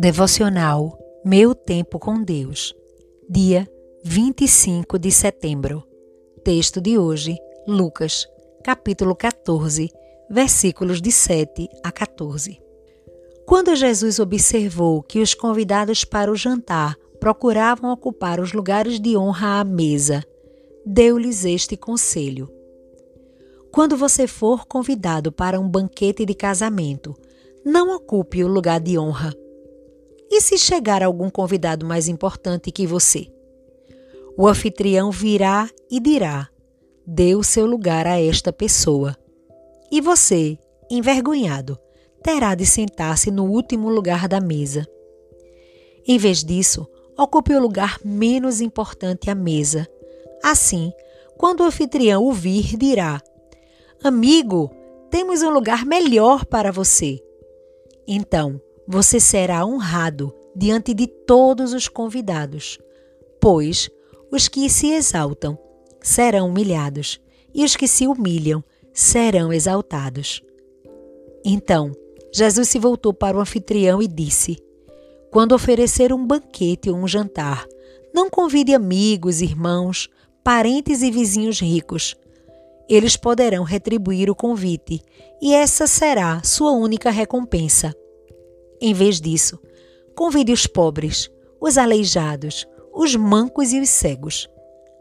Devocional Meu Tempo com Deus, dia 25 de setembro. Texto de hoje, Lucas, capítulo 14, versículos de 7 a 14. Quando Jesus observou que os convidados para o jantar procuravam ocupar os lugares de honra à mesa, deu-lhes este conselho: Quando você for convidado para um banquete de casamento, não ocupe o lugar de honra e se chegar algum convidado mais importante que você? O anfitrião virá e dirá: dê o seu lugar a esta pessoa. E você, envergonhado, terá de sentar-se no último lugar da mesa. Em vez disso, ocupe o lugar menos importante à mesa. Assim, quando o anfitrião o vir, dirá: Amigo, temos um lugar melhor para você. Então, você será honrado diante de todos os convidados, pois os que se exaltam serão humilhados e os que se humilham serão exaltados. Então, Jesus se voltou para o anfitrião e disse: Quando oferecer um banquete ou um jantar, não convide amigos, irmãos, parentes e vizinhos ricos. Eles poderão retribuir o convite, e essa será sua única recompensa. Em vez disso, convide os pobres, os aleijados, os mancos e os cegos.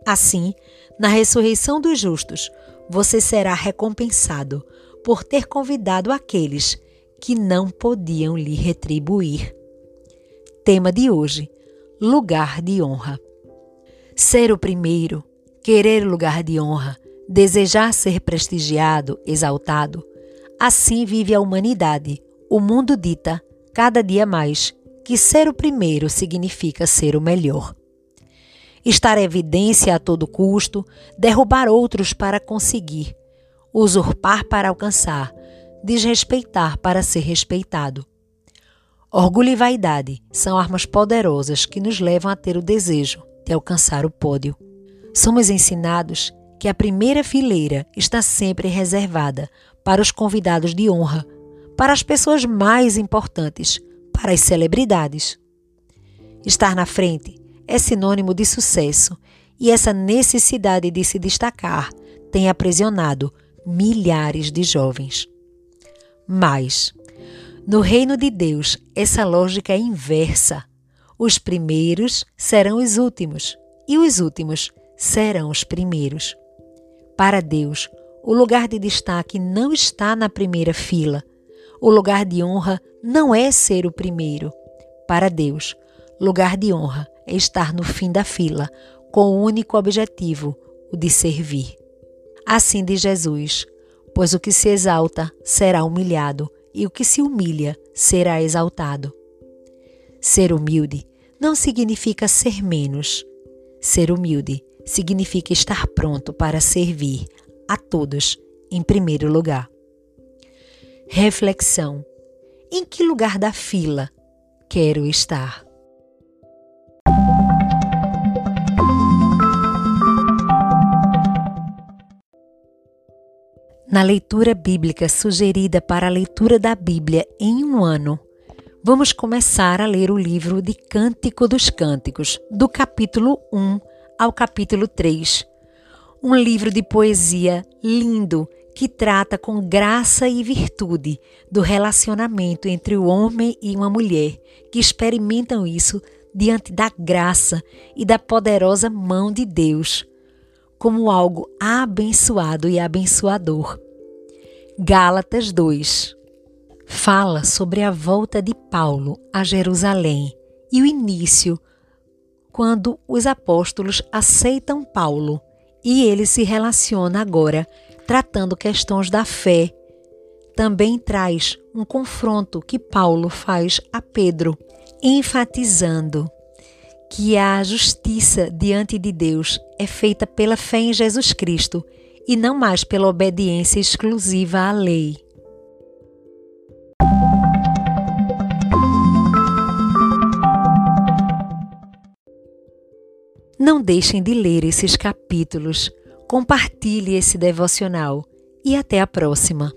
Assim, na ressurreição dos justos, você será recompensado por ter convidado aqueles que não podiam lhe retribuir. Tema de hoje: lugar de honra. Ser o primeiro, querer lugar de honra, desejar ser prestigiado, exaltado, assim vive a humanidade. O mundo dita cada dia mais que ser o primeiro significa ser o melhor. Estar evidência a todo custo, derrubar outros para conseguir, usurpar para alcançar, desrespeitar para ser respeitado. Orgulho e vaidade são armas poderosas que nos levam a ter o desejo de alcançar o pódio. Somos ensinados que a primeira fileira está sempre reservada para os convidados de honra para as pessoas mais importantes, para as celebridades. Estar na frente é sinônimo de sucesso e essa necessidade de se destacar tem aprisionado milhares de jovens. Mas, no reino de Deus, essa lógica é inversa. Os primeiros serão os últimos e os últimos serão os primeiros. Para Deus, o lugar de destaque não está na primeira fila, o lugar de honra não é ser o primeiro. Para Deus, lugar de honra é estar no fim da fila, com o único objetivo, o de servir. Assim diz Jesus: Pois o que se exalta será humilhado, e o que se humilha será exaltado. Ser humilde não significa ser menos. Ser humilde significa estar pronto para servir a todos em primeiro lugar. Reflexão: Em que lugar da fila quero estar? Na leitura bíblica sugerida para a leitura da Bíblia em um ano, vamos começar a ler o livro de Cântico dos Cânticos, do capítulo 1 ao capítulo 3. Um livro de poesia lindo que trata com graça e virtude do relacionamento entre o homem e uma mulher, que experimentam isso diante da graça e da poderosa mão de Deus, como algo abençoado e abençoador. Gálatas 2 fala sobre a volta de Paulo a Jerusalém e o início, quando os apóstolos aceitam Paulo e ele se relaciona agora tratando questões da fé. Também traz um confronto que Paulo faz a Pedro, enfatizando que a justiça diante de Deus é feita pela fé em Jesus Cristo e não mais pela obediência exclusiva à lei. Não deixem de ler esses capítulos Compartilhe esse devocional e até a próxima.